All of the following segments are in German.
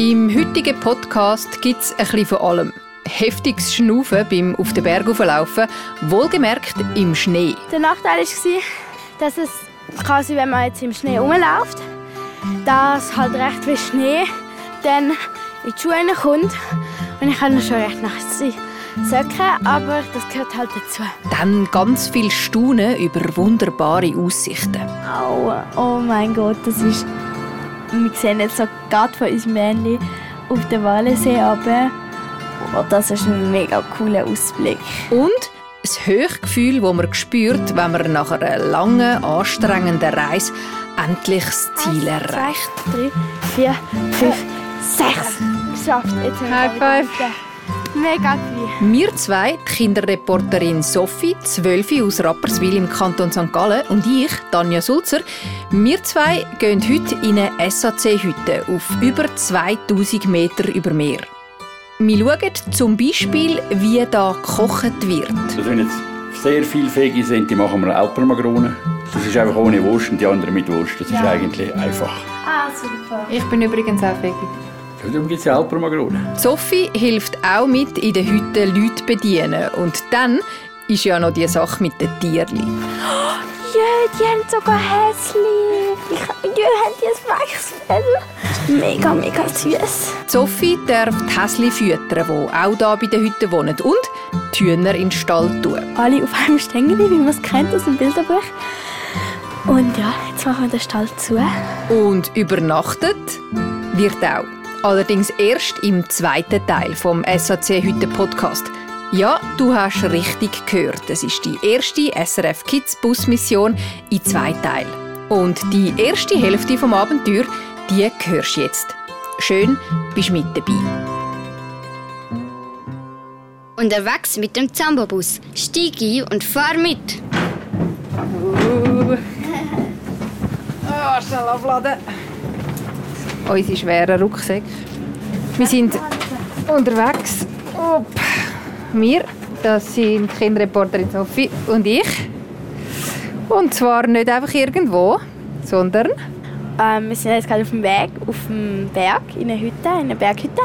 Im heutigen Podcast gibt es ein bisschen von allem. Heftiges Schnaufen beim auf den Berg laufen, wohlgemerkt im Schnee. Der Nachteil war, dass es quasi, wenn man jetzt im Schnee rumläuft, dass halt recht viel Schnee dann in die Schuhe kommt. Und ich habe schon recht nasse Socken, aber das gehört halt dazu. Dann ganz viel Staunen über wunderbare Aussichten. Au, oh mein Gott, das ist wir sehen jetzt so gerade von unserem Männchen auf den Walensee runter. Oh, das ist ein mega cooler Ausblick. Und das Höchgefühl, das man spürt, wenn man nach einer langen, anstrengenden Reise endlich das Ziel Eins, erreicht. Zwei, drei, vier, fünf, sechs. Geschafft. Jetzt haben wir High five. Mega cool. Wir zwei, die Kinderreporterin Sophie, 12 aus Rapperswil im Kanton St. Gallen und ich, Tanja Sulzer, wir zwei gehen heute in eine SAC-Hütte auf über 2000 Meter über Meer. Wir schauen zum Beispiel, wie da gekocht wird. Das sind jetzt sehr viele Fegi sind, die machen wir Alpermagrone. Das ist einfach ohne Wurst und die anderen mit Wurst. Das ist eigentlich einfach. Ah, super. Ich bin übrigens auch Veggie. Darum gibt es ja Alpermagrone. Sophie hilft auch mit, in der Hütte Leute bedienen. Und dann ist ja noch die Sache mit den Tierli. Ja, die haben sogar Häschen. Ich, ja, haben die ein weiches Fell. Mega, mega süß. Sophie darf die Häsli füttern, die auch hier bei der Hütte wohnen. Und die Hühner in den Stall tun. Alle auf einem Stängel, wie man es kennt aus dem Bilderbuch. Und ja, jetzt machen wir den Stall zu. Und übernachtet wird auch. Allerdings erst im zweiten Teil vom SAC Hütte Podcast. Ja, du hast richtig gehört. Es ist die erste SRF Kids Busmission in zwei Teilen. Und die erste Hälfte vom Abenteuer, die hörst du jetzt. Schön, bist mit dabei. Unterwegs mit dem Zambobus. Stieg ein und fahr mit. Ah, schnell abladen. Unsere schweren Rucksäcke. Wir sind unterwegs. Upp. Wir, das sind die Kinderreporterin Sophie und ich. Und zwar nicht einfach irgendwo, sondern Ähm, wir sind jetzt gerade auf dem Weg, auf dem Berg, in einer Hütte, in einer Berghütte.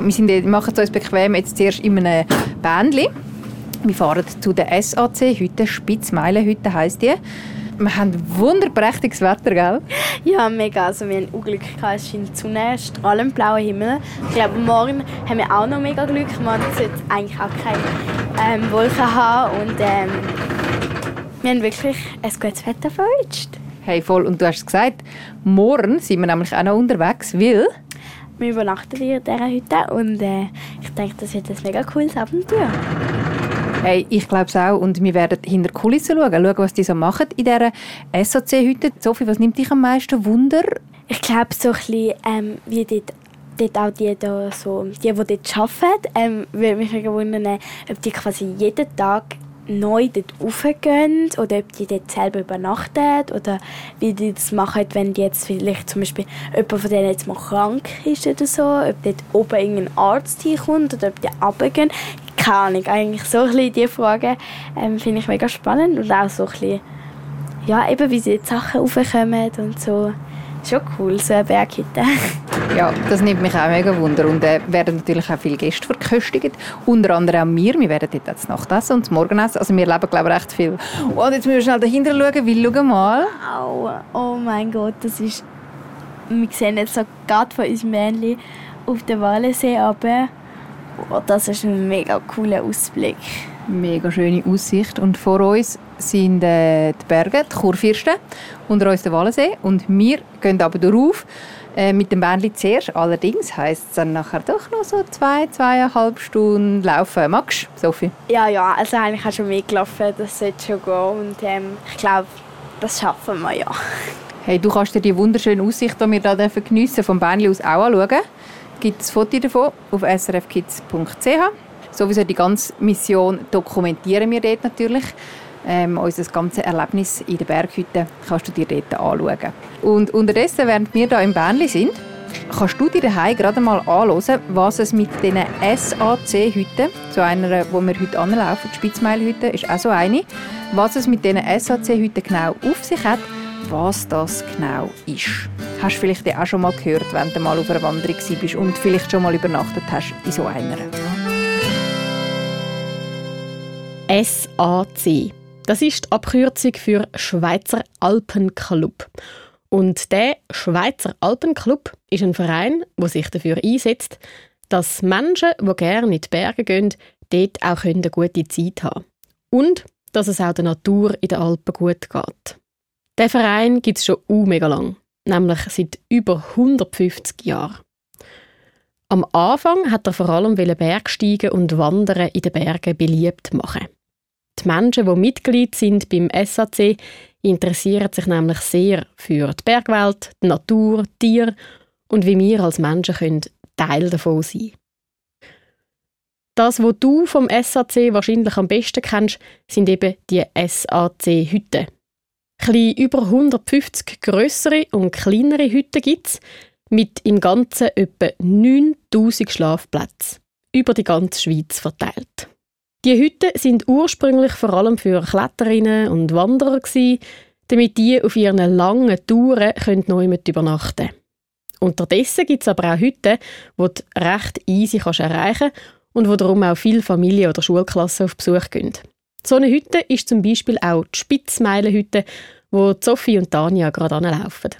wir, sind, machen es uns bequem jetzt zuerst in einem Bändli. Wir fahren zu der SAC-Hütte, Spitzmeilenhütte heisst die. Wir haben wunderprächtiges Wetter, gell? Ja, mega. Also, wir haben auch Glück gehabt. Es scheint die Sonne, strahlend blauer Himmel. Ich glaube, morgen haben wir auch noch mega Glück. Man sollte eigentlich auch keine ähm, Wolken haben. Und ähm, wir haben wirklich ein gutes Wetter verwünscht. Hey, voll. Und du hast es gesagt, morgen sind wir nämlich auch noch unterwegs, weil... Wir übernachten hier in dieser Hütte und äh, ich denke, das wird ein mega cooles Abenteuer. Hey, ich glaube es auch. Und wir werden hinter die Kulissen schauen, schauen, was die so machen in dieser SAC-Hütte. Sophie, was nimmt dich am meisten Wunder? Ich glaube, so ein bisschen, ähm, wie dort, dort auch die, da so, die, die dort arbeiten, ähm, würde mich wundern, ob die quasi jeden Tag neu dort raufgehen oder ob die dort selber übernachten oder wie die das machen, wenn die jetzt vielleicht zum Beispiel jemand von denen jetzt mal krank ist oder so, ob dort oben irgendein Arzt hinkommt oder ob die runtergehen. Keine Ahnung, eigentlich so ein bisschen die Fragen ähm, finde ich mega spannend und auch so ein bisschen, ja, eben wie sie die Sachen raufkommen und so. Schon cool, so eine Berghütte. Ja, das nimmt mich auch mega Wunder. Und äh, werden natürlich auch viele Gäste verköstigt. Unter anderem auch wir. Wir werden dort das Nachtessen und das Morgenessen. Also wir leben, glaube ich, recht viel. Und jetzt müssen wir schnell dahinter schauen, weil schau mal. Au, oh mein Gott, das ist... Wir sehen jetzt so gerade von unserem Männchen auf den Walensee runter. Oh, das ist ein mega cooler Ausblick. Mega schöne Aussicht. Und vor uns sind äh, die Berge, die Kurfürsten, unter uns der Wallensee. Und wir gehen aber darauf äh, mit dem Bändchen zuerst. Allerdings heisst es dann nachher doch noch so zwei, zweieinhalb Stunden laufen. Magst du, Sophie? Ja, ja, also eigentlich auch schon mitgelaufen, das sollte schon gehen. Und ähm, ich glaube, das schaffen wir ja. Hey, du kannst dir die wunderschöne Aussicht, die wir hier geniessen dürfen, vom Bändchen aus auch anschauen. Es gibt ein Foto davon auf srfkids.ch. Sowieso die ganze Mission dokumentieren wir dort natürlich. Ähm, unser ganzes Erlebnis in der Berghütte kannst du dir dort anschauen. Und unterdessen, während wir hier im Bändli sind, kannst du dir daheim gerade mal anschauen, was es mit diesen SAC-Hütten, so einer, wo wir heute anlaufen, die Spitzmeilhütte ist auch so eine, was es mit diesen SAC-Hütten genau auf sich hat was das genau ist. Hast du vielleicht auch schon mal gehört, wenn du mal auf einer Wanderung bist und vielleicht schon mal übernachtet hast in so einer? SAC. Das ist die Abkürzung für Schweizer Alpenclub. Und der Schweizer Alpenclub ist ein Verein, der sich dafür einsetzt, dass Menschen, die gerne in die Berge gehen, dort auch eine gute Zeit haben Und dass es auch der Natur in den Alpen gut geht. Der Verein gibt es schon mega lang, nämlich seit über 150 Jahren. Am Anfang hat er vor allem Bergsteigen und Wandern in den Bergen beliebt machen. Die Menschen, die Mitglied sind beim SAC, interessieren sich nämlich sehr für die Bergwelt, die Natur, die Tiere und wie wir als Menschen können Teil davon sein Das, was du vom SAC wahrscheinlich am besten kennst, sind eben die SAC-Hütten. Klein über 150 größere und kleinere Hütten gibt es, mit im Ganzen etwa 9000 Schlafplätzen, über die ganze Schweiz verteilt. Die Hütten sind ursprünglich vor allem für Kletterinnen und Wanderer gewesen, damit die auf ihren langen Touren neu mit übernachten können. Unterdessen gibt es aber auch Hütten, die du recht easy kannst erreichen und wo darum auch viele Familien oder Schulklassen auf Besuch gehen. So eine Hütte ist zum Beispiel auch die Spitzmeilenhütte, wo Sophie und Tanja gerade anlaufen.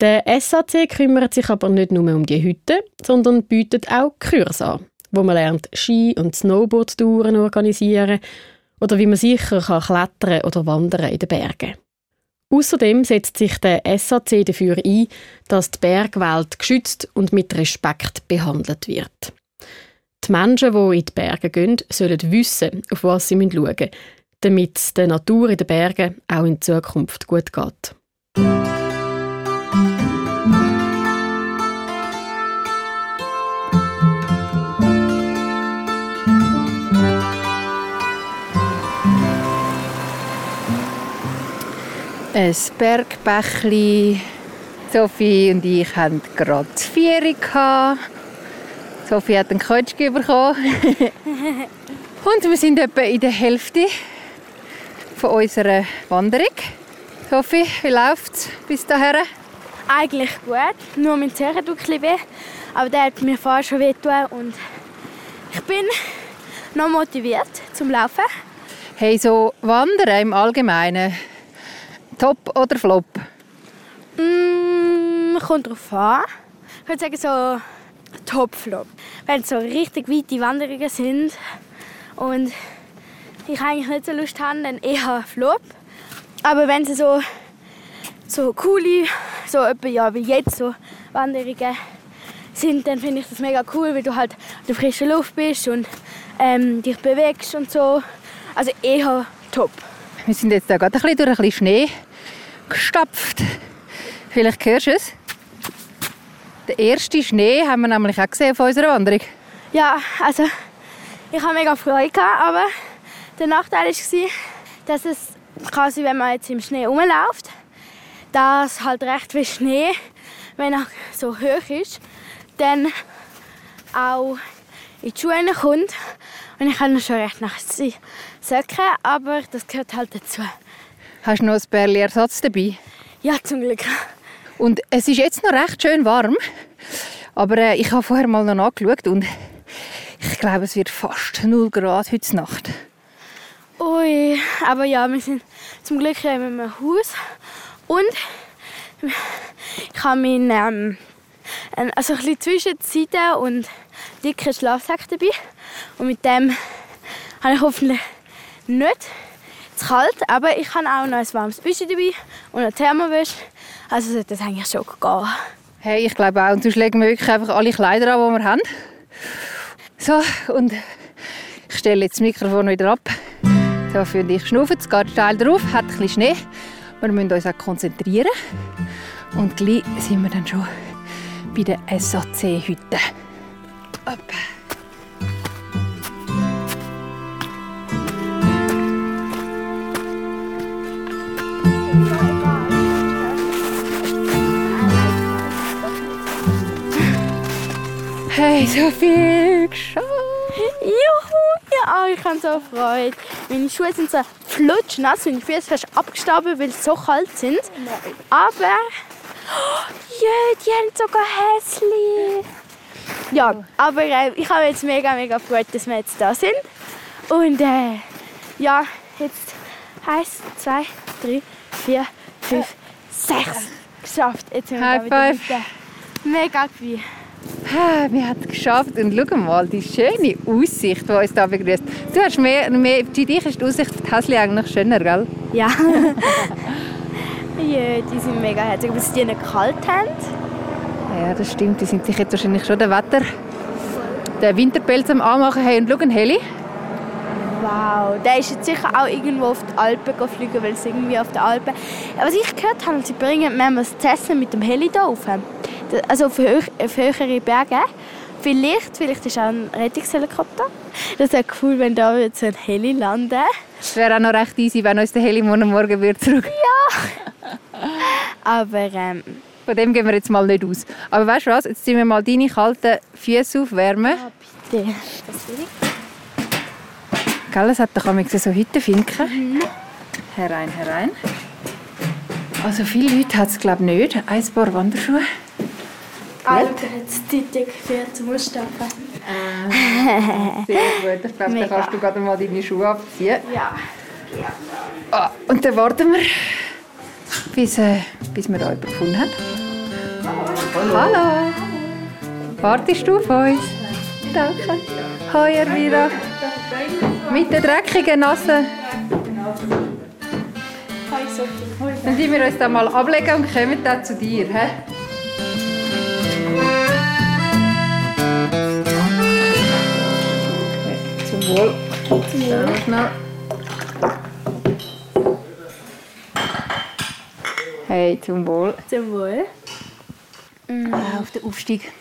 Der SAC kümmert sich aber nicht nur um die Hütte, sondern bietet auch Kurse an, wo man lernt Ski- und Snowboard-Touren organisieren oder wie man sicher kann klettern oder wandern in den Bergen. Außerdem setzt sich der SAC dafür ein, dass die Bergwelt geschützt und mit Respekt behandelt wird. Die Menschen, die in die Berge gehen, sollen wissen, auf was sie schauen müssen, damit es der Natur in den Bergen auch in Zukunft gut geht. Ein Bergbächli. Sophie und ich hatten gerade die Vieri. Sophie hat einen Kötschki bekommen. und wir sind etwa in der Hälfte von unserer Wanderung. Sophie, wie läuft es bis dahin? Eigentlich gut, nur mein Zehen tut ein weh. Aber der hat mir vorher schon weh und ich bin noch motiviert zum Laufen. Hey, so Wandern im Allgemeinen, Top oder Flop? Mm, kommt drauf an. Ich würde sagen so Top-Flop. Wenn es so richtig weite Wanderungen sind und ich eigentlich nicht so Lust habe, dann eher Flop. Aber wenn es so, so coole, so etwa, ja, wie jetzt so Wanderungen sind, dann finde ich das mega cool, weil du halt in der frischen Luft bist und ähm, dich bewegst und so. Also eher top. Wir sind jetzt da gerade ein bisschen durch ein bisschen Schnee gestapft. Vielleicht hörst du es. Den ersten Schnee haben wir nämlich auch gesehen auf unserer Wanderung. Ja, also ich habe mega Freude gehabt, aber der Nachteil war, dass es quasi, wenn man jetzt im Schnee rumläuft, dass halt recht viel Schnee, wenn er so hoch ist, dann auch in die Schuhe kommt. Und ich habe schon recht nach Socken, aber das gehört halt dazu. Hast du noch ein Bärli Ersatz dabei? Ja, zum Glück. Und es ist jetzt noch recht schön warm. Aber äh, ich habe vorher mal noch nachgeschaut und ich glaube, es wird fast 0 Grad heute Nacht. Ui, aber ja, wir sind zum Glück in einem Haus und ich habe meinen, ähm, also ein bisschen Zwischenzeiten und dicken Schlafsack dabei und mit dem habe ich hoffentlich nicht zu kalt, aber ich habe auch noch ein warmes Büschel dabei und eine Thermowäsche. Also sollte das eigentlich schon gehen. Hey, ich glaube auch. Und sonst legen wir wirklich einfach alle Kleider an, die wir haben. So, und ich stelle jetzt das Mikrofon wieder ab. So, für dich schnaufen, es geht steil drauf, hat ein bisschen Schnee. Wir müssen uns auch konzentrieren. Und gleich sind wir dann schon bei der SAC-Hütte. Hey, so viel geschafft! Juhu! Ja, ich habe so Freude. Meine Schuhe sind so flutschnass und die Füße fast abgestorben, weil sie so kalt sind. Aber... Oh, ja, die haben sogar hässlich. Ja, aber äh, ich habe jetzt mega, mega gefreut, dass wir jetzt da sind. Und äh, ja, jetzt eins, zwei, drei, vier, fünf, sechs. Geschafft. Jetzt sind wir High da wieder. Mega gewesen. Wir haben es geschafft. Und schau mal, die schöne Aussicht, die uns hier begrüßt. Du hast mehr, mehr, für dich ist die Aussicht auf die Häsli eigentlich schöner, gell? Ja. ja, die sind mega herzig, aber sie nicht kalt haben. Ja, das stimmt. Die sind sich jetzt wahrscheinlich schon der Wetter, der Winterpelz am Anmachen haben. Und schau, Heli. Wow, der ist jetzt sicher auch irgendwo auf die Alpen geflogen, weil es irgendwie auf den Alpen... Was ich gehört habe, sie bringen mehrmals zu essen mit dem Heli da rauf. Das- Also auf, höch, auf höhere Berge. Vielleicht, vielleicht ist auch ein Rettungshelikopter. Das wäre cool, wenn da jetzt so ein Heli landen Es wäre auch noch recht easy, wenn uns der Heli morgen Morgen wieder zurück. Aber ähm, Von dem gehen wir jetzt mal nicht aus. Aber weißt du was? Jetzt ziehen wir mal deine kalten Füße aufwärmen. bitte. Das will ich. Gell, es hat doch manchmal so Hüttenfinken. Herein, herein. Also viele Leute hat es glaube ich nicht. Ein paar Wanderschuhe. Alter, jetzt die dick für zum Ausstatten. Sehr gut. Ich glaube, dann kannst du gerade mal deine Schuhe abziehen. Ja. Ah, und dann warten wir, bis, äh, bis wir jemanden gefunden haben. Hallo. Wartest du auf uns? Danke. Hoi, Ervira. Mit den dreckigen, Sophie. Dann tun wir uns da mal ablegen und kommen dann zu dir. He? Zum Wohl. Sehr schnell. Hey, zum Wohl. Zum Wohl. Ah, auf den Aufstieg.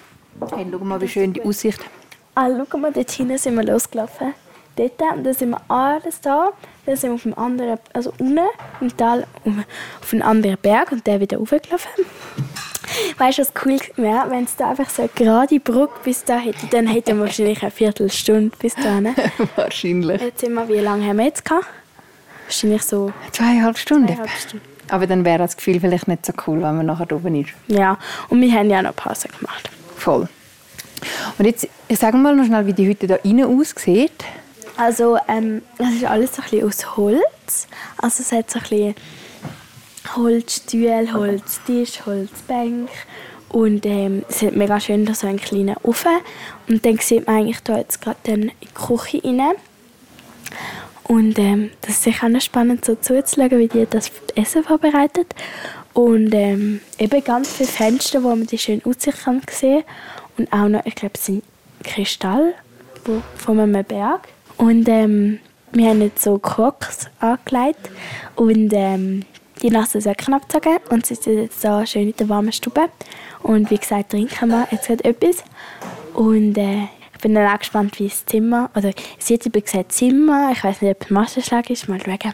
Hey, schau mal, wie schön die Aussicht. Ah, schau mal, dort hinten sind wir losgelaufen. Dort, und dann sind wir alles da. Dann sind wir auf dem anderen, also unten im Tal auf einen anderen Berg und der wieder hochgelaufen. Weißt du, was cool wäre, wenn es da einfach so eine gerade Brücke bis da hätte, dann hätten wir wahrscheinlich eine Viertelstunde bis dahin. Wahrscheinlich. Jetzt sind wir, wie lange haben wir jetzt gehabt? Wahrscheinlich so Zweieinhalb Stunden. eineinhalb Stunden. Aber dann wäre das Gefühl vielleicht nicht so cool, wenn man nachher oben ist. Ja, und wir haben ja noch Pause gemacht. Voll. Und jetzt, ich sage mal noch schnell, wie die Hütte da innen aussieht. Also, ähm, es ist alles so ein bisschen aus Holz. Also, es hat so ein bisschen Holzstühle, Holztisch, Holzbank. Und ähm, es ist mega schön, da so einen kleinen Ofen. Und dann sieht man eigentlich da jetzt gerade in die Küche rein. Und ähm, das ist sicher auch spannend so zuzuschauen, wie die das Essen vorbereitet. Und ähm, eben ganz viele Fenster, wo man die schöne Aussicht kann Und auch noch, ich glaube, es sind Kristall von einem Berg. Und ähm, wir haben jetzt so Crocs angelegt und ähm, die nassen Socken abgezogen und sitzen jetzt da schön in der warmen Stube. Und wie gesagt, trinken wir jetzt gerade etwas. Und äh, ich bin dann auch gespannt, wie das Zimmer, oder sie hat eben gesagt Zimmer, ich weiß nicht, ob es Massenschlag ist, mal schauen.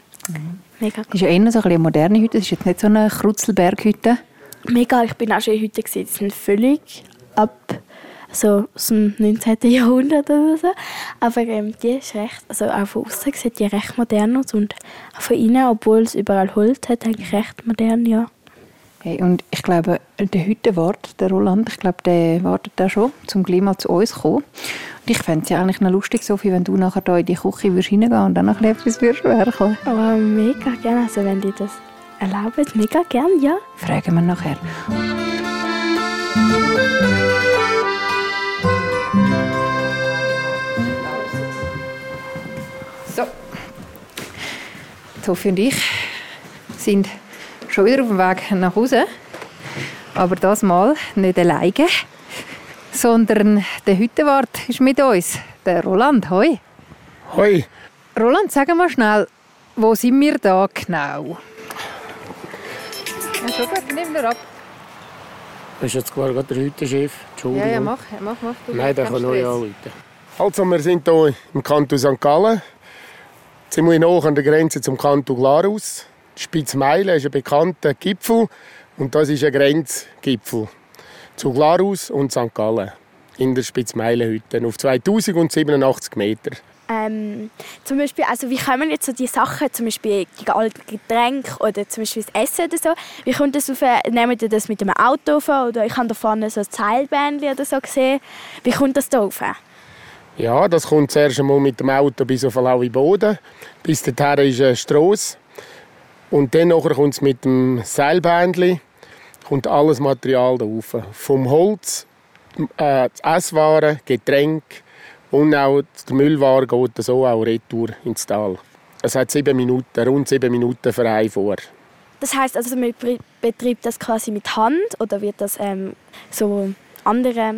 Mega Das ist ja eher so ein bisschen eine moderne Hütte. Das ist jetzt nicht so eine Krutzelberghütte. Mega, ich bin auch schon heute gesehen. Die sind völlig so aus dem 19. Jahrhundert oder so. Aber ähm, die ist recht, also auch von außen sieht die recht modern aus und auch von innen, obwohl es überall Holz hat, eigentlich recht modern, ja. Hey, und ich glaube, der Hüttenwart, der Roland, ich glaube, der wartet da schon, zum gleich mal zu uns kommen. Und ich fände es ja eigentlich noch lustig, Sophie, wenn du nachher da in die Küche würdest reingehen und dann noch etwas würdest werkeln. Aber mega gerne, also wenn die das erlauben, mega gerne, ja. Fragen wir nachher. Sophie und ich sind schon wieder auf dem Weg nach Hause. Aber das Mal nicht alleine, sondern der Hüttenwart ist mit uns, der Roland. Hoi. Hoi, Roland, sag mal schnell, wo sind wir da genau? Ja, schon gut, nimm dir ab. ist jetzt gerade der Hüttenchef. Ja, Entschuldigung. ja, mach, mach, mach. Du Nein, der kann neu anrufen. Also, wir sind hier im Kanton St. Gallen. Ziemlich nah an der Grenze zum Kanton Glarus. Spitzmeilen ist ein bekannter Gipfel. Und das ist ein Grenzgipfel zu Glarus und St. Gallen. In der Spitzmeilenhütte auf 2087 Meter. ähm, zum Beispiel, also wie kommen jetzt so die Sachen, zum Beispiel die alten Getränke oder zum Beispiel das Essen oder so, wie kommt das auf, nehmen ihr das mit einem Auto auf oder ich habe da vorne so ein Seilbändchen oder so gesehen, wie kommt das da auf? Ja, das kommt zuerst einmal mit dem Auto bis auf Laui Boden, bis dahin ist eine Strasse und dann kommt es mit dem Seilbändchen, kommt alles Material da rauf. Vom Holz, äh, Esswaren, Getränke, und auch der Müllware geht so auch retour ins Tal. Es hat sieben Minuten, rund sieben Minuten für einen vor. Das heißt also, man betreibt das quasi mit Hand oder wird das ähm, so andere,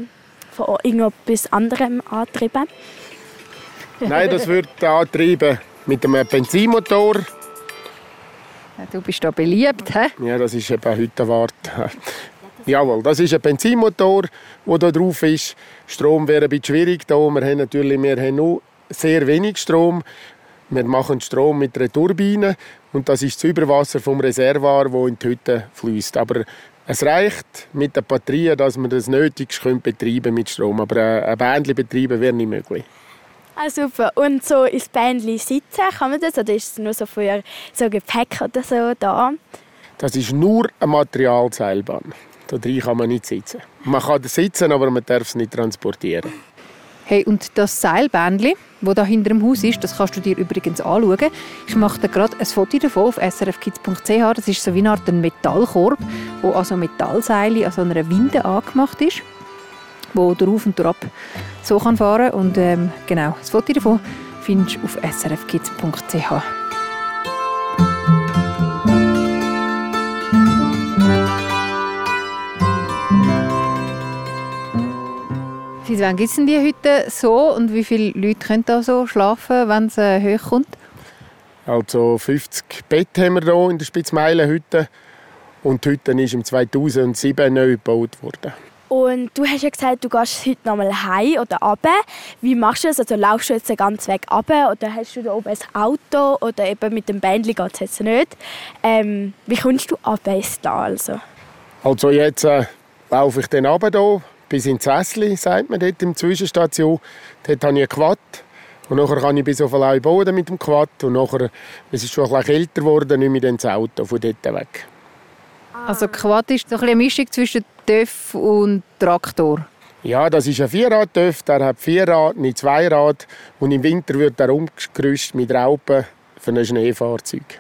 von irgendetwas anderem angetrieben? Nein, das wird angetrieben mit einem Benzinmotor. Du bist da beliebt, hä? Ja, das ist eben heute Wart. Jawohl, das ist ein Benzinmotor, der da drauf ist. Strom wäre ein bisschen schwierig da. Wir haben natürlich wir haben nur sehr wenig Strom. Wir machen Strom mit einer Turbine und das ist das Überwasser vom Reservoir, wo in die Hütte fließt. Aber es reicht mit der Batterie, dass man das Nötigste betreiben mit Strom. Aber ein Bändchen betreiben wäre nicht möglich. Ah, super. Und so ins Bändchen sitzen, kann man das? Oder ist es nur so für so Gepäck oder so da? Das ist nur eine Materialseilbahn. Da drin kann man nicht sitzen. Man kann sitzen, aber man darf es nicht transportieren. Hey, und das Seilbändchen, das da hinter dem Haus ist, das kannst du dir übrigens anschauen. Ich mache da gerade ein Foto davon auf srfkids.ch. Das ist so wie eine Art Metallkorb, wo also Metallseile an so einer Winde angemacht ist, wo drauf und ab so kann fahren und ähm, genau, das Foto davon findest du auf srfkids.ch. Seit wann gibt es die Hütte so und wie viele Leute können da so schlafen, wenn es äh, hoch kommt? Also 50 Betten haben wir hier in der Spitzmeilenhütte und die Hütte ist im 2007 neu gebaut worden. Und du hast ja gesagt, du gehst heute nochmal heim oder runter. Wie machst du das? Also laufst du jetzt den ganzen Weg runter oder hast du da oben ein Auto oder eben mit dem Bändchen geht es jetzt nicht? Ähm, wie kommst du runter ins Tal? Also, also jetzt äh, laufe ich dann runter hier bis ins Ässli, sagt man dort in Zwischenstation. Dort habe ich einen Quad. Und nachher kann ich bis auf allein Boden mit dem Quad. Und nachher, es ist schon ein bisschen älter geworden, nicht mehr ins Auto von dort weg. Also Quad ist so ein eine Mischung zwischen TÜV und Traktor? Ja, das ist ein Vierrad-TÜV. Der hat Vierrad, nicht Zweirad. Und im Winter wird er umgerüstet mit Raupen für ein Schneefahrzeug.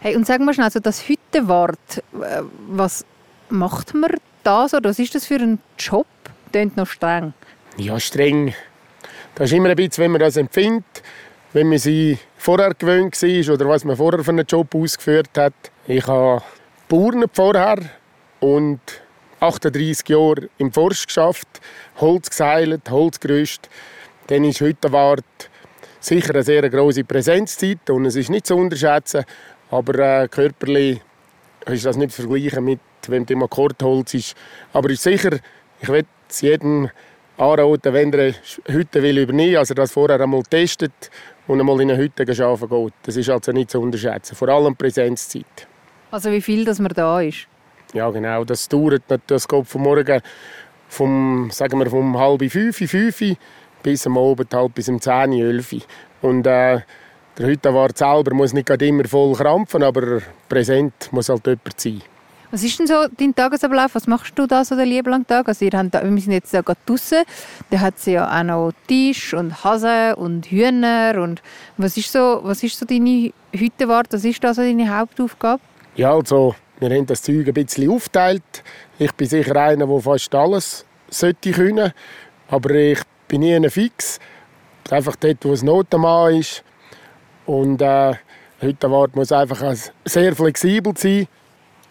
Hey, und sag mal schnell, also das Hüttenwart, äh, was macht man da so? Was ist das für ein Job? Klingt noch streng. Ja, streng. Das ist immer ein bisschen, wenn man das empfindet, wenn man sie vorher gewöhnt war oder was man vorher für einen Job ausgeführt hat. Ich habe Bauern vorher und 38 Jahre im Forst geschafft, Holz geseilt, Holz gerüstet. Dann ist heute Wart sicher eine sehr große Präsenzzeit und es ist nicht zu unterschätzen, aber äh, körperlich ist das nicht zu vergleichen mit, wenn du im Akkordholz ist. Aber ist sicher, ich will es jedem anraten, wenn er eine Hütte will übernehmen, also das vorher einmal testet und einmal in eine Hütte arbeiten geht. Das ist also nicht zu unterschätzen, vor allem Präsenzzeit. Also wie viel, dass man da ist? Ja genau, das dauert das geht vom Morgen vom, sagen wir, vom halb fünf, fünf bis am Abend halt bis um zehn, elf. Und äh, der Hüttenwart selber muss nicht immer voll krampfen, aber präsent muss halt jemand sein. Was ist denn so dein Tagesablauf? Was machst du da so den lieben langen Tag? Also ihr habt da, wir sind jetzt gerade draußen. Da hat sie ja auch noch Tisch und Hasen und Hühner. Und was ist so, was ist so deine Hüttenwart? Was ist da so deine Hauptaufgabe? Ja, also wir haben das Zeug ein bisschen aufgeteilt. Ich bin sicher einer, der fast alles sollte können. Aber ich bin nie fix. Einfach dort, wo es Notenmann ist. Und äh, Hüttenwart muss einfach sehr flexibel sein.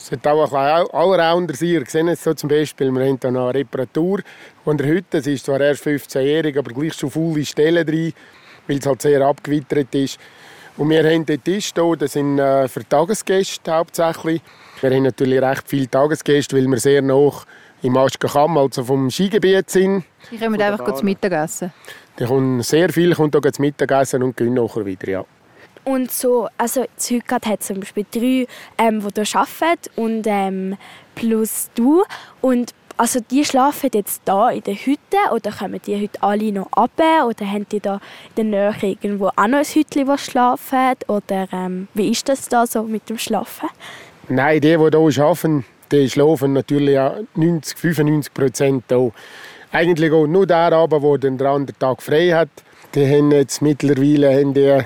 Es sollte auch ein bisschen allrounder sein. Ihr seht jetzt so zum Beispiel, wir haben hier eine Reparatur von der Hütte. Sie ist zwar erst 15-jährig, aber gleich schon viele Stellen drin, weil es halt sehr abgewittert ist. Und wir haben den Tisch hier, das sind äh, für Tagesgäste hauptsächlich. Wir haben natürlich recht viele Tagesgäste, weil wir sehr nah im Aschkacham, also vom Skigebiet sind. Die kommen einfach zum Mittagessen? Die kommen sehr viel, kommen hier zum Mittagessen und gehen nachher wieder, ja. Und so, also heute hat zum Beispiel drei, ähm, die hier arbeiten und ähm, plus du. Und also die schlafen jetzt da in der Hütte oder kommen die heute alle noch ab oder haben die da in der Nähe irgendwo auch noch ein Hütchen, wo schlafen oder ähm, wie ist das da so mit dem Schlafen? Nein, die, die hier arbeiten, die schlafen natürlich ja 90, 95 Prozent hier. Eigentlich auch nur der aber, der den anderen Tag frei hat. Die haben jetzt mittlerweile haben die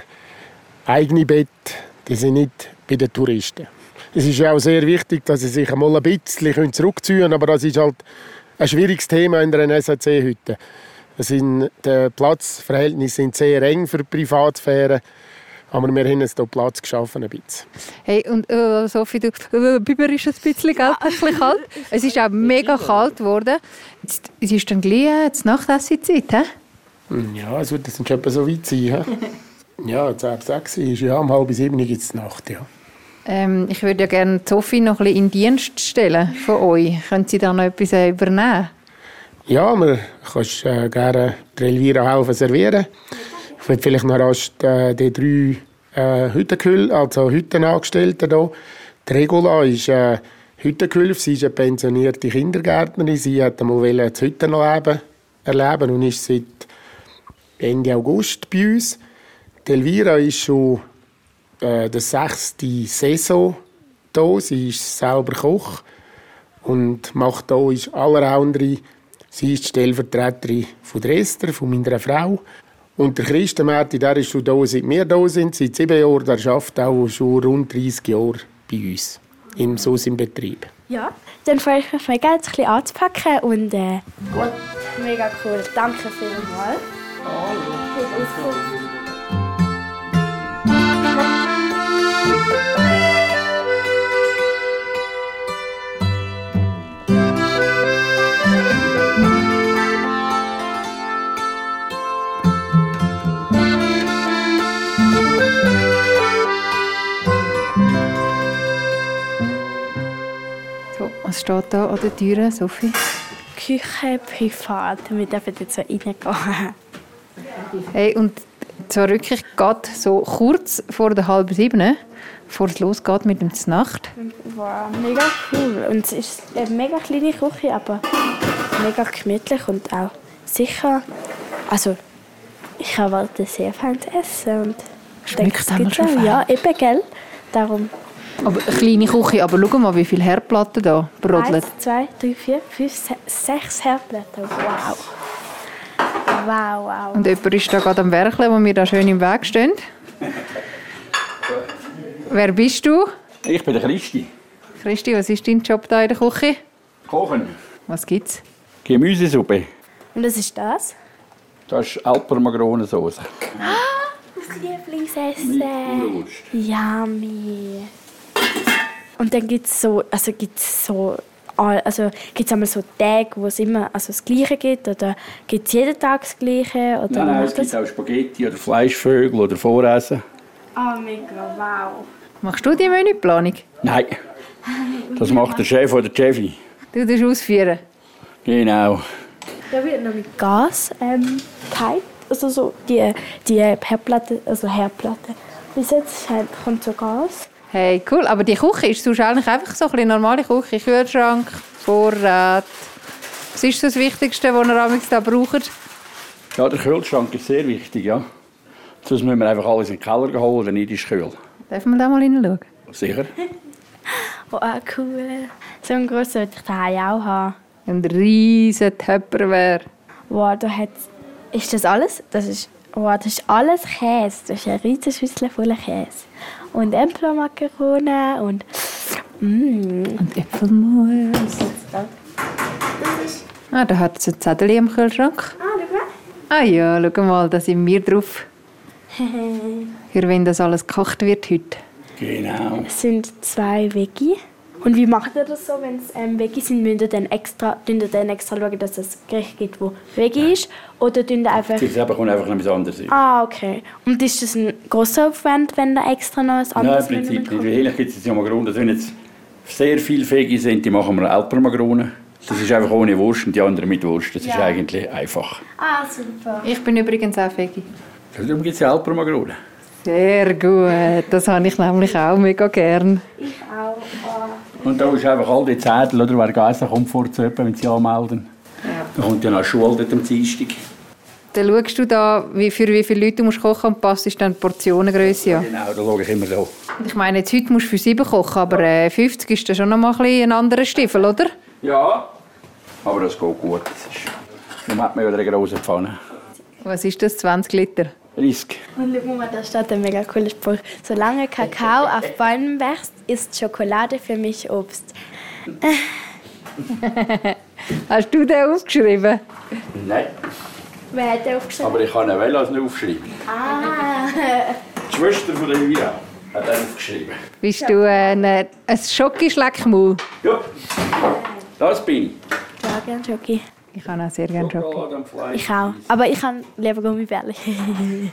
eigene Bett. Die sind nicht bei den Touristen. Es ist ja auch sehr wichtig, dass sie sich einmal ein bisschen zurückziehen können, aber das ist halt ein schwieriges Thema in einer SAC-Hütte. Die Platzverhältnisse sind sehr eng für die Privatsphäre. Aber wir haben jetzt hier Platz geschaffen. Ein bisschen. Hey, und äh, Sophie, du, äh, Biber ist ein bisschen, gell, ein bisschen kalt. Es ist auch mega kalt geworden. Jetzt, es ist dann gleich äh, die Nachtessenszeit, hä? Ja, es wird jetzt etwa so weit sein. Ja, jetzt ab sechs ist ja, um halb sieben gibt es Nacht, ja. Ähm, ich würde ja gerne Sophie noch ein bisschen in Dienst stellen von euch. Können Sie da noch etwas äh, übernehmen? Ja, man kannst äh, gerne die Elvira helfen servieren. Ich würde vielleicht noch erst äh, die drei äh, Hüttenkühl, also Hüttenangestellten hier. Die Regula ist äh, Hüttenkülf, sie ist eine pensionierte Kindergärtnerin. Sie hat einmal das Hüttenleben erleben und ist seit Ende August bei uns. Die Elvira ist schon äh, der sechste Saison hier. Sie ist selber Koch und macht hier ist Allrounder. Sie ist die Stellvertreterin von Dresden, von meiner Frau. Und der Christenmärti, der ist schon da, seit wir da sind, seit sieben Jahren. Der arbeitet auch schon rund 30 Jahre bei uns, im SUS im Betrieb. Ja, dann freue ich mich mega, jetzt ein bisschen anzupacken und äh, Gut. mega cool. Danke vielmals. Hallo. So, was steht da an der Tür, Sophie? Küche privat. Wir dürfen jetzt so reingehen. Hey, und zwar wirklich gerade so kurz vor der halben sieben, bevor es losgeht mit dem Znacht. Wow, mega cool. Und es ist eine mega kleine Küche, aber mega gemütlich und auch sicher. Also, ich erwarte sehr feines Essen. Und ich denke, es schon auch- fein? Ja, eben, gell? Darum. Aber eine kleine Küche, aber schau mal, wie viele Herdplatten da brodelt. Eins, zwei, drei, vier, fünf, se- sechs Herdblätter. Wow. Wow, wow. Und jemand ist da gerade am Werkeln, wo wir da schön im Weg stehen. Wer bist du? Ich bin der Christi. Christi, was ist dein Job da in der Küche? Kochen. Was gibt's? Gemüsesuppe. Und was ist das? Das ist Alper Magronensauce. Das Lieblingsessen. Wurst. Yummy. Und dann gibt es so, also gibt's so, all- also gibt's einmal so Tage, wo es immer also das Gleiche gibt oder gibt es jeden Tag das Gleiche? Oder Nein, nein, es gibt das? auch Spaghetti oder Fleischvögel oder Voressen. Ah, mega, wow. Machst du die Menüplanung? Nein, das macht der Chef oder die Chefin. Du darfst ausführen. Genau. Da wird noch mit Gas ähm, geheizt. Also so die, die Herdplatte, also Herdplatte. Bis jetzt halt kommt so Gas. Hey, cool. Aber die Küche ist sonst eigentlich einfach so eine normale Küche. Kühlschrank, Vorrat. Was ist das Wichtigste, was ihr amigs da braucht? Ja, der Kühlschrank ist sehr wichtig, ja. Sonst müssen wir einfach alles in den Keller holen, dann nicht ist kühl. Darf man da mal hineinschauen? Sicher? Oh, ah, cool. So einen grossen würde ich daheim auch haben. Ein riesen Tupperware. Wow, da hat Ist das alles? Das ist, wow, das ist alles Käse. Das ist eine riesige Schüssel voller Käse. Und Emplo-Makarone und... Mm. Und Äpfelmus. Ah, da hat es ein Zettel im Kühlschrank. Ah, schau mal. Ah ja, schau mal, da sind wir drauf. Für wenn das alles gekocht wird heute. Genau. Es sind zwei Veggie. Und wie macht ihr das so, wenn es ähm, Veggie sind? Müsst ihr dann extra, ihr dann extra schauen, dass es ein Gericht gibt, wo Veggie ist? Oder tun ihr einfach... Sie selber kommt einfach noch etwas anderes hin. Ah, okay. Und ist das ein grosser Aufwand, wenn ihr extra noch ein Nein, anderes im Prinzip nicht. Eigentlich gibt es ja Magronen. Also wenn jetzt sehr viele Veggie sind, die machen wir Alpermagronen. Das ist einfach ohne Wurst und die anderen mit Wurst. Das ist Ja. eigentlich einfach. Ah, super. Ich bin übrigens auch Veggie. Darum gibt es ja Alpermagronen. Sehr gut. Das habe ich nämlich auch mega gern. Ich auch. Ah. Und da ist einfach all die Zettel, oder? Wer Geissen kommt vor zu jemandem, wenn sie anmelden. Da kommt ja noch Schule dort am Dienstag. Dann schaust du da, wie, für wie viele Leute du musst kochen und passt dann die Portionengröße an. Genau, da schaue ich immer so. Ich meine, jetzt heute musst du für sieben kochen, aber äh, 50 ist dann schon noch mal ein, bisschen ein anderer Stiefel, oder? Ja. Aber das geht gut. Das ist... Dann hat man wieder eine große Pfanne. Was ist das, 20 Liter? 30. Und schau mal, da steht ein mega cooler Spruch. Solange Kakao auf Bäumen wächst, ist Schokolade für mich Obst. Hast du den aufgeschrieben? Nein, Wer hat den aufgeschrieben? aber ich kann ihn wel als nicht aufschreiben. Ah, Die Schwester von der Elvira hat ihn aufgeschrieben. Bist du ein, äh, ein Schokischleckmaul? Ja, das bin ich. ja, gerne Schoki. Ich habe auch sehr gerne. Schokolade. Ich auch. Aber ich kann lieber Gummibärli.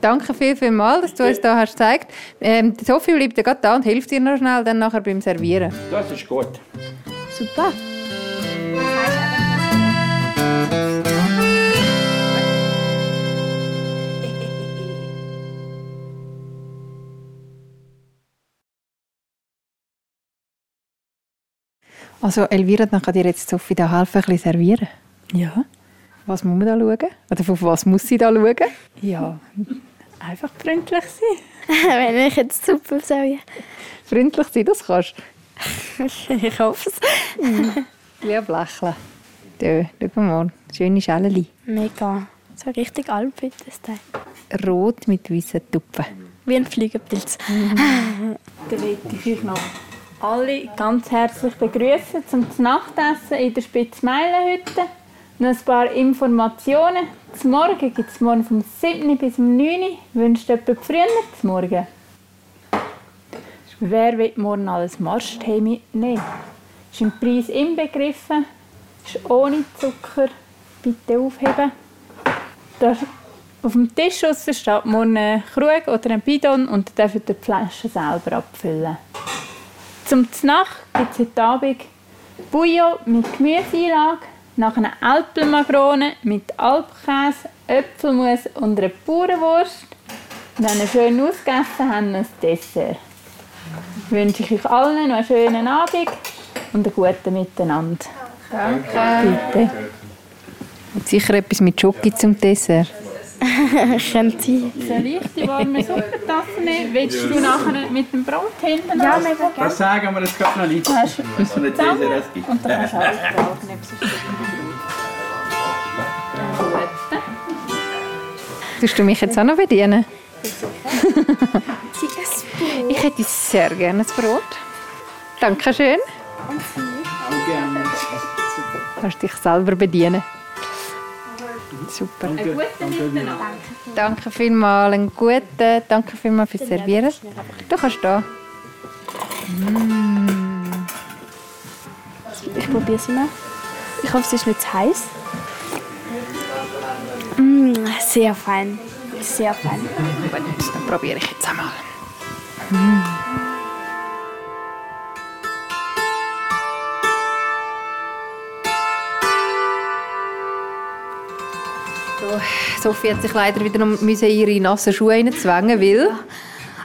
Danke viel, viel mal, dass du uns da hast gezeigt. Ähm, Sophie bleibt ja gerade da und hilft dir noch schnell dann nachher beim Servieren. Das ist gut. Super. Also Elvira, dann kann dir jetzt Sophie da helfen, ein bisschen servieren. Ja, Was muss man da schauen? Oder auf was muss sie da schauen? ja. Einfach freundlich sein. Wenn ich jetzt super sage. Freundlich sein, das kannst Ich hoffe es. du. Lieb lächeln. Da, schau mal, schöne Schäleli. Mega. So richtig altbütes Teil. Rot mit weißen Tuppen. Wie ein Fliegenpilz. Dann möchte ich noch alle ganz herzlich begrüßen zum Nachtessen in der Spitzmeilenhütte. Noch ein paar Informationen. Zum Morgen gibt es morgen vom 7. bis zum 9. Uhr. Wünscht jemand früher zum Morgen? Wer will morgen alles Marschtee mitnehmen? Ist im Preis inbegriffen. Ist ohne Zucker. Bitte aufheben. Da auf dem Tisch steht morgen ein Krug oder ein Bidon und dürft die Flasche selber abfüllen. Zum Znach gibt es heute Abend Bouillon mit Gemüseeinlage, nach einer Alpenmagrone mit Alpkäse, Äpfelmus und einer Bauernwurst. Wenn ihr schön ausgegessen habt, ein Dessert. Wünsche ich euch allen noch einen schönen Abend und einen guten Miteinander. Danke. Bitte. Und sicher etwas mit Schoki zum Dessert. Sein. Soll ich die warme Suppentasse nehmen? Willst du nachher mit dem Brot hinten? Ja, mega gerne. Das sagen wir jetzt gerade noch nicht. Hast du wir nicht sehen, wer es gibt. Und dann kannst du alles fragen, ob es ist. Gut. Tust du mich jetzt auch noch bedienen? Sie ist Ich hätte sehr gerne ein Brot. Dankeschön. Kannst dich selber bedienen. Super. Einen guten Miteinander. Danke vielmals, einen guten. Danke vielmals fürs Servieren. Du kannst da. Ich probiere sie mal. Ich hoffe, sie ist nicht zu heiß. Mm, sehr fein. Sehr fein. Gut, dann probiere ich jetzt einmal. So, Sophie hat sich leider wieder müssen ihre nassen Schuhe reinzwängen, weil...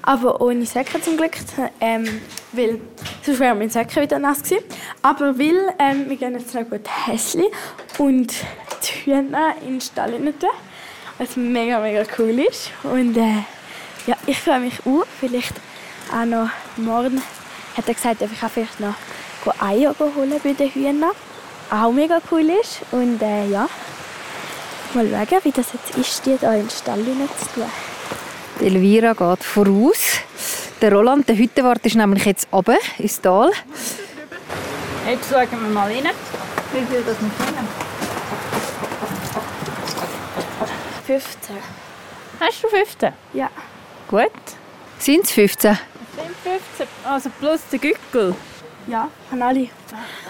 Aber ohne Säcke zum Glück. Ähm, weil sonst wären meine Säcke wieder nass gewesen. Aber weil ähm, wir gehen jetzt noch gut Häsli und die Hühner in den Stall rein was mega, mega cool ist. Und äh, ja, ich freue mich auch. Vielleicht auch noch morgen hat er gesagt, ich auch vielleicht noch Eier holen bei den Hühnern. Auch mega cool ist. Und äh, ja, mal schauen, wie das jetzt ist, die hier in den Stall zu tun. Die Elvira geht voraus. Der Roland, der Hüttenwart, ist nämlich jetzt runter ins Tal. Jetzt schauen wir mal rein, wie viel das wir können. 15. Hast du 15? Ja. Gut. Sind es 15? Sind 15, also plus der Gückel. Ja, haben alle,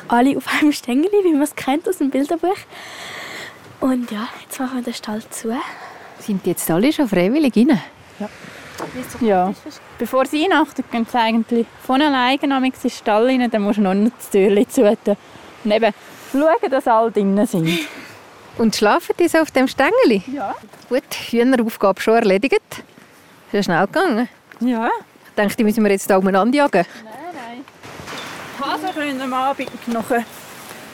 alle auf einem Stängel, wie man es kennt aus dem Bilderbuch. Und ja, jetzt machen wir den Stall zu. Sind die jetzt alle schon freiwillig rein? Ja. Bevor sie einachtet, gehen sie eigentlich von alleine in den Stall rein, dann musst du noch nicht das Türchen zutun. Und eben schauen, dass alle drinnen sind. Und schlafen die so auf dem Stängeli? Ja. Gut, Hühneraufgabe schon erledigt. Ist ja schnell gegangen. Ja. Ich denke, die müssen wir jetzt da umeinander jagen. Nein, nein. Also können wir am Abend noch ein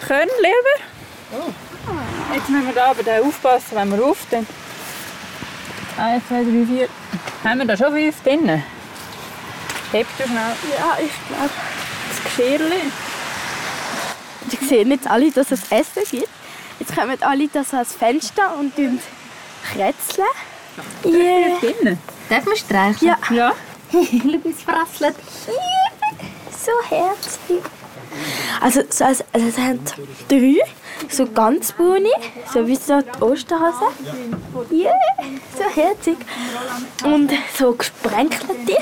Körnchen über. Jetzt müssen wir da aber aufpassen, wenn wir auf dann. Eins, zwei, drei, vier. Haben wir da schon fünf drin? Heb du schnell Ja, ich glaube. das Geschirrchen. Die sehen jetzt alle, dass es Essen gibt. Jetzt kommen alle das ans Fenster und kretzeln. Yeah. Drin? Darf man streicheln? Ja, Ja. Schau, es frasselt. so herzlich. Also, so, also, also es haben drei, so ganz braune, so wie so die Osterhase. Yeah, so herzig. Und so gesprenkelte,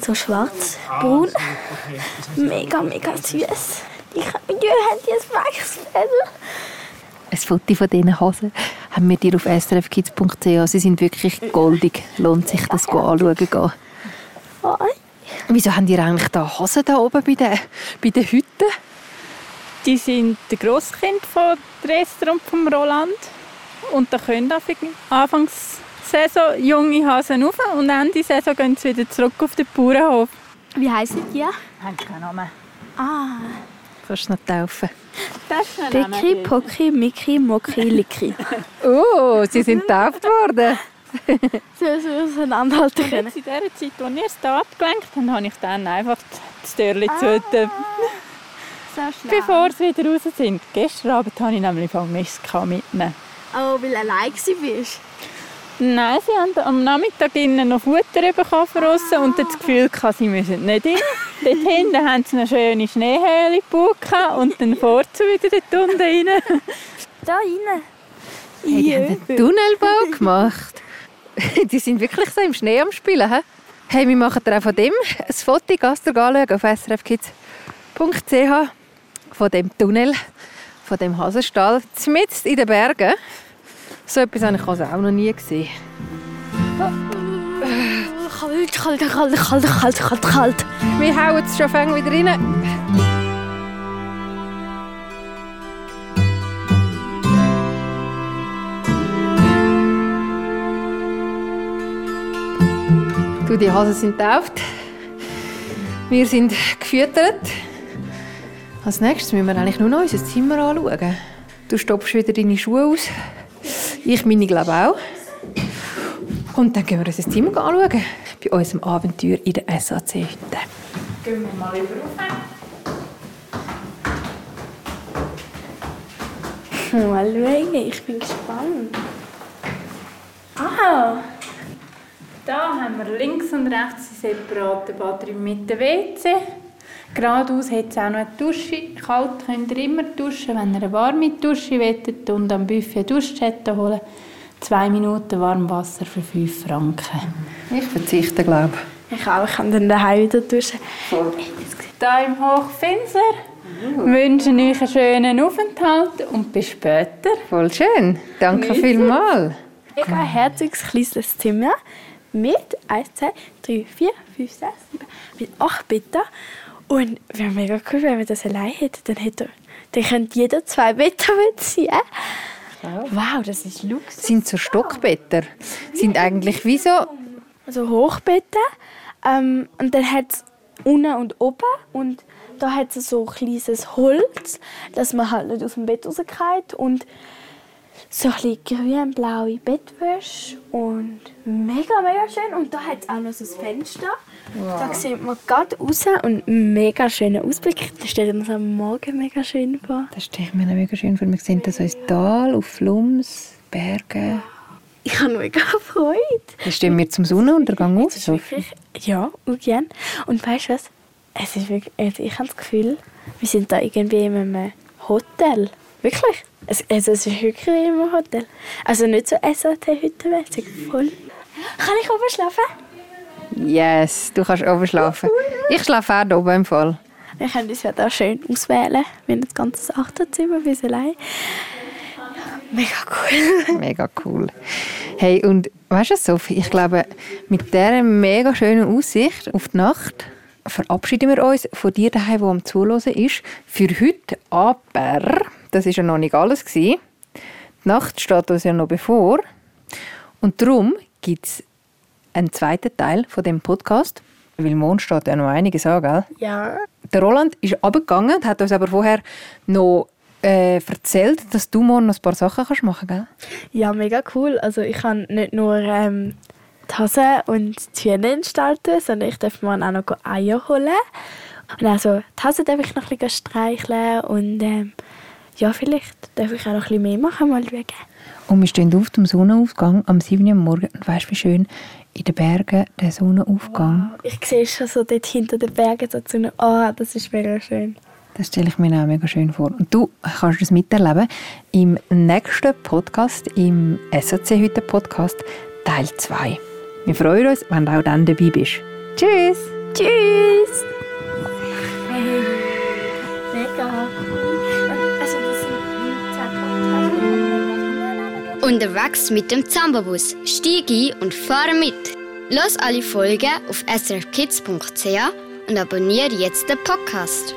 so schwarz-braun. Mega, mega süß. Ich die ein Wachsfell. Ein Foto von diesen Hasen haben wir dir auf srfkids.ch. Sie sind wirklich goldig. Lohnt sich das anschauen. Gehen. Wieso haben die eigentlich da Hasen da oben bei den, bei den Hütten? Die sind der Grosskind von Restaurant vom Roland. Und da können anfangs Saison junge Hasen rauf und Ende Saison gehen sie wieder zurück auf den Bauernhof. wie heißen die? Haben keinen Namen. Ah, Kannst du noch taufen? Picky, Pocky, Mickey, Mocky, Licky. Oh, sie sind getauft worden. So, so auseinanderhalten Und können. in der Zeit, als wir es hier abgelenkt haben, habe ich dann einfach das Türchen zugeten, So bevor sie wieder raus sind. Gestern Abend habe ich nämlich vermisst mitnehmen. Oh, weil du allein warst. Nein, sie haben am Nachmittag innen noch Futter bekommen von aussen und das Gefühl sie müssen nicht rein. Dort hinten haben sie eine schöne Schneehöhle gebaut und dann sie wieder dort unten rein. Da rein. Hey, die haben einen Tunnelbau gemacht. Die sind wirklich so im Schnee am Spielen. He? Hey, wir machen dir auch von dem ein Foto. Du anschauen auf srfkids.ch von dem Tunnel, von dem Hasenstall, mitten in den Bergen. So etwas habe ich also auch noch nie gesehen. Kalt, kalt, kalt, kalt, kalt, kalt, kalt. Wir hauen es schon fang wieder rein. Du, die Hasen sind getauft. Wir sind gefüttert. Als nächstes müssen wir eigentlich nur noch unser Zimmer anschauen. Du stopfst wieder deine Schuhe aus. Ich meine, glaube auch. Und dann gehen wir unser Zimmer anschauen. Bei unserem Abenteuer in der SAC-Hütte. Gehen wir mal über Mal schauen, ich bin gespannt. Ah, Da haben wir links und rechts die separaten Bad mit dem WC. Geradeaus hat es auch noch eine Dusche. Kalt könnt ihr immer duschen, wenn ihr eine warme Dusche wollt und am Buffet eine Duschstätte holen. Zwei Minuten Warmwasser für 5 Franken. Ich verzichte, glaube ich auch. Ich kann dann daheim wieder duschen. Hier im Hochfinser wünschen euch einen schönen Aufenthalt und bis später. Voll schön. Danke vielmals. Ich habe ein herziges kleines Zimmer mit 1, 2, 3, 4, 5, 6, 7, mit 8 Betten. Und wäre mega cool, wenn wir das allein hätten. Dann, hätte, dann könnte jeder zwei Betten mitziehen. Wow, das ist Luxus. Sind so Stockbetter. Sind eigentlich wie so. Also Hochbetten. Ähm, und dann hat es unten und oben. Und da hat es so ein kleines Holz, dass man halt nicht aus dem Bett rauskommt. Und so ein bisschen grün-blaue Bettwäsche. Und mega, mega schön. Und da hat es auch noch so ein Fenster. Da sieht man gerade raus und einen mega schönen Ausblick. Das stellt uns am Morgen mega schön vor. Das stelle ich mir noch mega schön vor. Wir sehen das ins Tal, auf Flums, Berge. Ich habe mega Freude. Dann stehen wir zum Sonnenuntergang auf. So. Wirklich? Ja, und gern. Und weißt du was? Es ist wirklich, also ich habe das Gefühl, wir sind da irgendwie in einem Hotel. Wirklich? Es, also es ist wirklich in einem Hotel. Also nicht so SAT-Hüttenmäßig. Voll. Kann ich oben schlafen? Yes, du kannst oben schlafen. Ich schlafe auch oben im Fall. Wir können uns ja da schön auswählen. Wir haben das ganze Achterzimmer bis allein. Mega cool. Mega cool. Hey, und weißt du, Sophie, ich glaube, mit dieser mega schönen Aussicht auf die Nacht verabschieden wir uns von dir daheim, wo am Zuhören ist, für heute. Aber das ist ja noch nicht alles gewesen. Die Nacht steht uns ja noch bevor. Und darum gibt es einen zweiten Teil von dem Podcast. Weil morgen steht ja noch einiges an, gell? Ja. Der Roland ist runtergegangen, hat uns aber vorher noch äh, erzählt, dass du morgen noch ein paar Sachen kannst machen kannst, gell? Ja, mega cool. Also ich kann nicht nur ähm, die Hose und die Hühner in den Stall tun, sondern ich darf morgen auch noch Eier holen. Und also die Hose darf ich noch ein bisschen streicheln und ähm, ja, vielleicht darf ich auch noch ein bisschen mehr machen, mal schauen. Und wir stehen auf dem Sonnenaufgang am 7. Uhr morgen und weißt du, wie schön in den Bergen der Sonnenaufgang. Ich sehe schon so dort hinter den Bergen so zu Oh, das ist mega schön. Das stelle ich mir auch mega schön vor. Und du kannst das miterleben im nächsten Podcast, im SAC heute Podcast, Teil 2. Wir freuen uns, wenn du auch dann dabei bist. Tschüss! Tschüss! Unterwegs mit dem Zambobus. Steig ein und fahre mit. Los alle Folgen auf srfkids.ch und abonniere jetzt den Podcast.